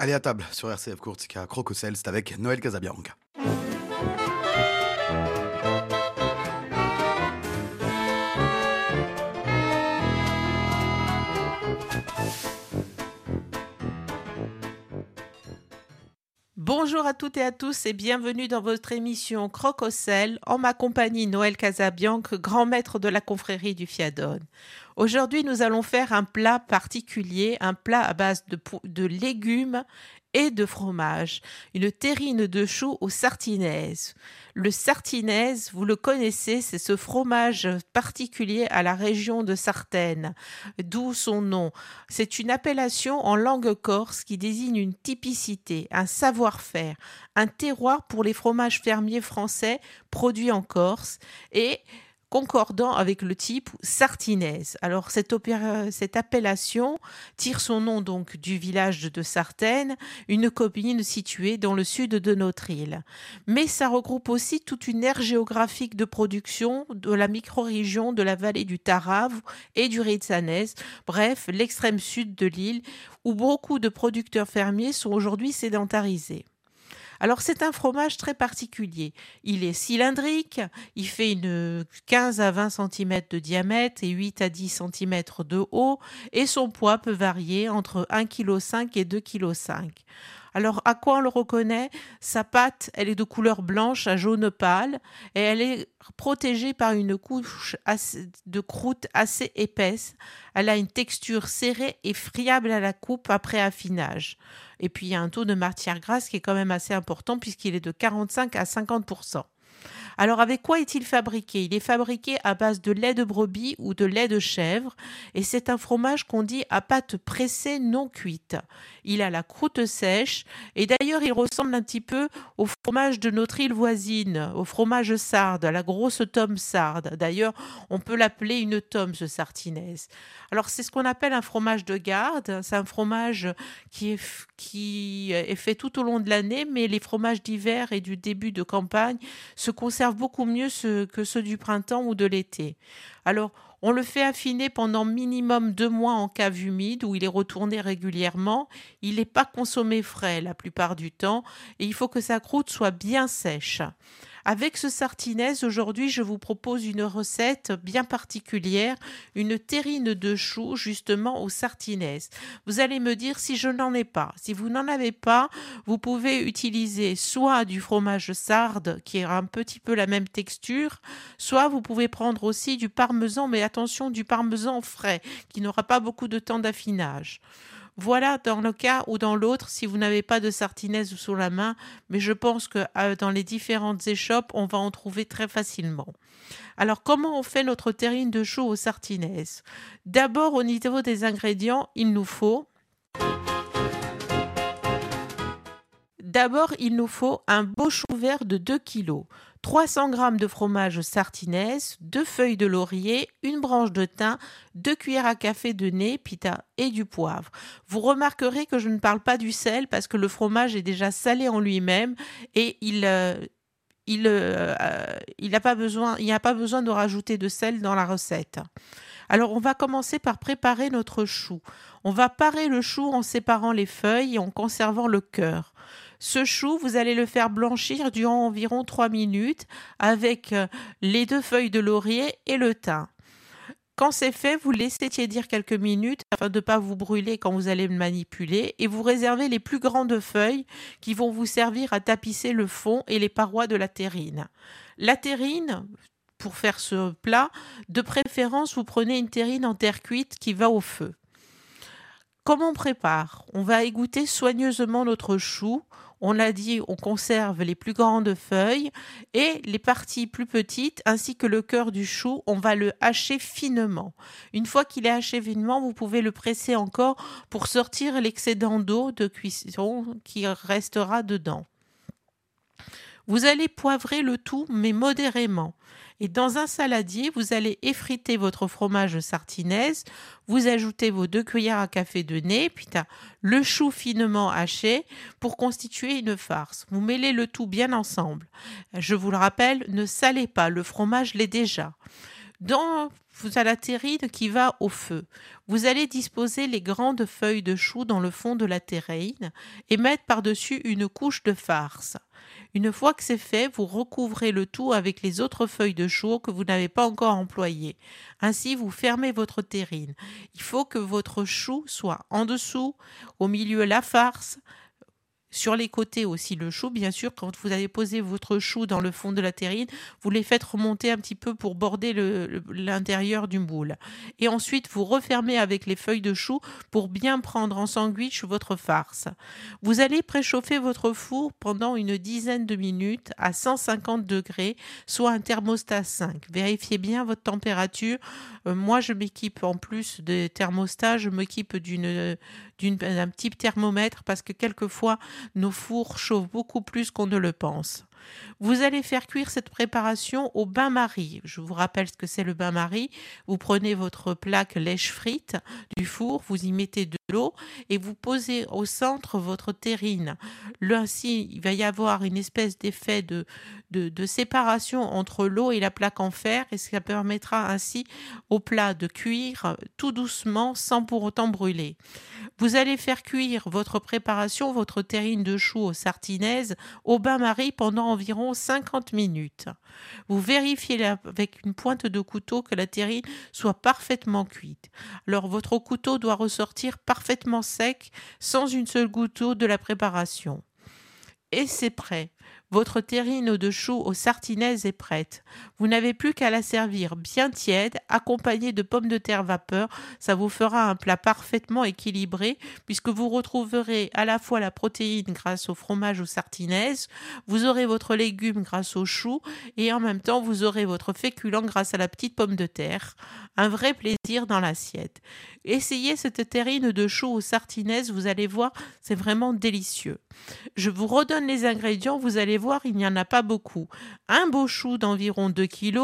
Allez à table sur RCF Courtica Crococel, c'est avec Noël Casabianca. Bonjour à toutes et à tous et bienvenue dans votre émission Crococel en ma compagnie Noël Casabianca, grand maître de la confrérie du Fiadone. Aujourd'hui, nous allons faire un plat particulier, un plat à base de, légumes et de fromage, une terrine de choux aux sartinaises. Le sartinaise, vous le connaissez, c'est ce fromage particulier à la région de Sartène, d'où son nom. C'est une appellation en langue corse qui désigne une typicité, un savoir-faire, un terroir pour les fromages fermiers français produits en Corse et concordant avec le type sartinaise. Alors cette, appellation tire son nom donc du village de Sartène, une commune située dans le sud de notre île. Mais ça regroupe aussi toute une aire géographique de production de la micro-région de la vallée du Tarave et du Rizzanese, bref, l'extrême sud de l'île où beaucoup de producteurs fermiers sont aujourd'hui sédentarisés. Alors c'est un fromage très particulier. Il est cylindrique, il fait une 15 à 20 cm de diamètre et 8 à 10 cm de haut et son poids peut varier entre 1,5 kg et 2,5 kg. Alors, à quoi on le reconnaît? Sa pâte, elle est de couleur blanche à jaune pâle et elle est protégée par une couche de croûte assez épaisse. Elle a une texture serrée et friable à la coupe après affinage. Et puis, il y a un taux de matière grasse qui est quand même assez important puisqu'il est de 45 à 50 alors avec quoi est-il fabriqué? Il est fabriqué à base de lait de brebis ou de lait de chèvre et c'est un fromage qu'on dit à pâte pressée non cuite. Il a la croûte sèche et d'ailleurs il ressemble un petit peu au fromage de notre île voisine, au fromage sarde, à la grosse tome sarde. D'ailleurs, on peut l'appeler une tome ce sartinaise. Alors c'est ce qu'on appelle un fromage de garde, c'est un fromage qui est, qui est fait tout au long de l'année mais les fromages d'hiver et du début de campagne se conservent beaucoup mieux que ceux du printemps ou de l'été. Alors, on le fait affiner pendant minimum deux mois en cave humide où il est retourné régulièrement. Il n'est pas consommé frais la plupart du temps et il faut que sa croûte soit bien sèche. Avec ce sartinaise, aujourd'hui, je vous propose une recette bien particulière, une terrine de choux justement au sartinaise. Vous allez me dire si je n'en ai pas. Si vous n'en avez pas, vous pouvez utiliser soit du fromage sarde qui a un petit peu la même texture, soit vous pouvez prendre aussi du parmesan, mais attention, du parmesan frais qui n'aura pas beaucoup de temps d'affinage. Voilà dans le cas ou dans l'autre si vous n'avez pas de sartinaise sous la main, mais je pense que euh, dans les différentes échoppes, on va en trouver très facilement. Alors comment on fait notre terrine de chou aux sartinaises D'abord au niveau des ingrédients, il nous faut D'abord, il nous faut un beau chou vert de 2 kg, 300 g de fromage sartinaise, 2 feuilles de laurier, une branche de thym, 2 cuillères à café de nez, pita et du poivre. Vous remarquerez que je ne parle pas du sel parce que le fromage est déjà salé en lui-même et il, euh, il, euh, il n'a pas besoin, il n'y a pas besoin de rajouter de sel dans la recette. Alors on va commencer par préparer notre chou. On va parer le chou en séparant les feuilles et en conservant le cœur. Ce chou, vous allez le faire blanchir durant environ 3 minutes avec euh, les deux feuilles de laurier et le thym. Quand c'est fait, vous laissez tiédir quelques minutes afin de ne pas vous brûler quand vous allez le manipuler et vous réservez les plus grandes feuilles qui vont vous servir à tapisser le fond et les parois de la terrine. La terrine, pour faire ce plat, de préférence, vous prenez une terrine en terre cuite qui va au feu. Comment on prépare? On va égoutter soigneusement notre chou. On l'a dit, on conserve les plus grandes feuilles et les parties plus petites ainsi que le cœur du chou, on va le hacher finement. Une fois qu'il est haché finement, vous pouvez le presser encore pour sortir l'excédent d'eau de cuisson qui restera dedans. Vous allez poivrer le tout, mais modérément. Et dans un saladier, vous allez effriter votre fromage sartinaise, vous ajoutez vos deux cuillères à café de nez, puis le chou finement haché pour constituer une farce. Vous mêlez le tout bien ensemble. Je vous le rappelle, ne salez pas, le fromage l'est déjà. Dans vous avez la terrine qui va au feu. Vous allez disposer les grandes feuilles de chou dans le fond de la terrine et mettre par-dessus une couche de farce. Une fois que c'est fait, vous recouvrez le tout avec les autres feuilles de chou que vous n'avez pas encore employées. Ainsi, vous fermez votre terrine. Il faut que votre chou soit en dessous, au milieu la farce, sur les côtés aussi le chou, bien sûr, quand vous avez posé votre chou dans le fond de la terrine, vous les faites remonter un petit peu pour border l'intérieur du moule. Et ensuite, vous refermez avec les feuilles de chou pour bien prendre en sandwich votre farce. Vous allez préchauffer votre four pendant une dizaine de minutes à 150 degrés, soit un thermostat 5. Vérifiez bien votre température. Euh, moi, je m'équipe en plus de thermostat, je m'équipe d'un petit thermomètre parce que quelquefois nos fours chauffent beaucoup plus qu'on ne le pense. Vous allez faire cuire cette préparation au bain-marie. Je vous rappelle ce que c'est le bain-marie. Vous prenez votre plaque lèche frite du four, vous y mettez de l'eau et vous posez au centre votre terrine. Là, ainsi, il va y avoir une espèce d'effet de, séparation entre l'eau et la plaque en fer et ça permettra ainsi au plat de cuire tout doucement sans pour autant brûler. Vous allez faire cuire votre préparation, votre terrine de chou aux sartinaises au bain-marie pendant environ 50 minutes. Vous vérifiez avec une pointe de couteau que la terrine soit parfaitement cuite. Alors votre couteau doit ressortir parfaitement sec sans une seule goutte d'eau de la préparation. Et c'est prêt. Votre terrine de chou aux sartinaises est prête. Vous n'avez plus qu'à la servir bien tiède, accompagnée de pommes de terre vapeur. Ça vous fera un plat parfaitement équilibré, puisque vous retrouverez à la fois la protéine grâce au fromage aux sartinaises, vous aurez votre légume grâce au chou, et en même temps vous aurez votre féculent grâce à la petite pomme de terre. Un vrai plaisir dans l'assiette. Essayez cette terrine de chou aux sartinaises, vous allez voir, c'est vraiment délicieux. Je vous redonne les ingrédients, vous allez il n'y en a pas beaucoup. Un beau chou d'environ 2 kg,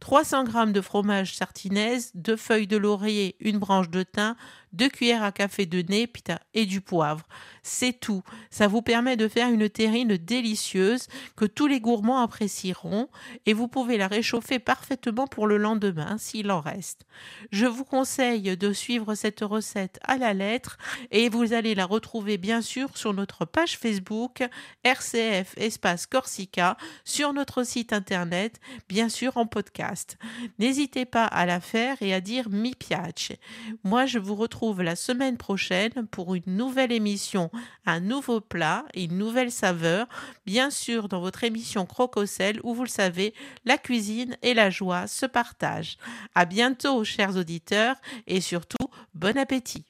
300 g de fromage sartinaise, deux feuilles de laurier, une branche de thym, deux cuillères à café de nez et du poivre. C'est tout. Ça vous permet de faire une terrine délicieuse que tous les gourmands apprécieront et vous pouvez la réchauffer parfaitement pour le lendemain s'il en reste. Je vous conseille de suivre cette recette à la lettre et vous allez la retrouver bien sûr sur notre page Facebook RCF Espace Corsica, sur notre site internet, bien sûr en podcast. N'hésitez pas à la faire et à dire mi piace. Moi je vous retrouve la semaine prochaine pour une nouvelle émission, un nouveau plat et une nouvelle saveur, bien sûr dans votre émission Crococel où vous le savez, la cuisine et la joie se partagent. À bientôt, chers auditeurs, et surtout, bon appétit.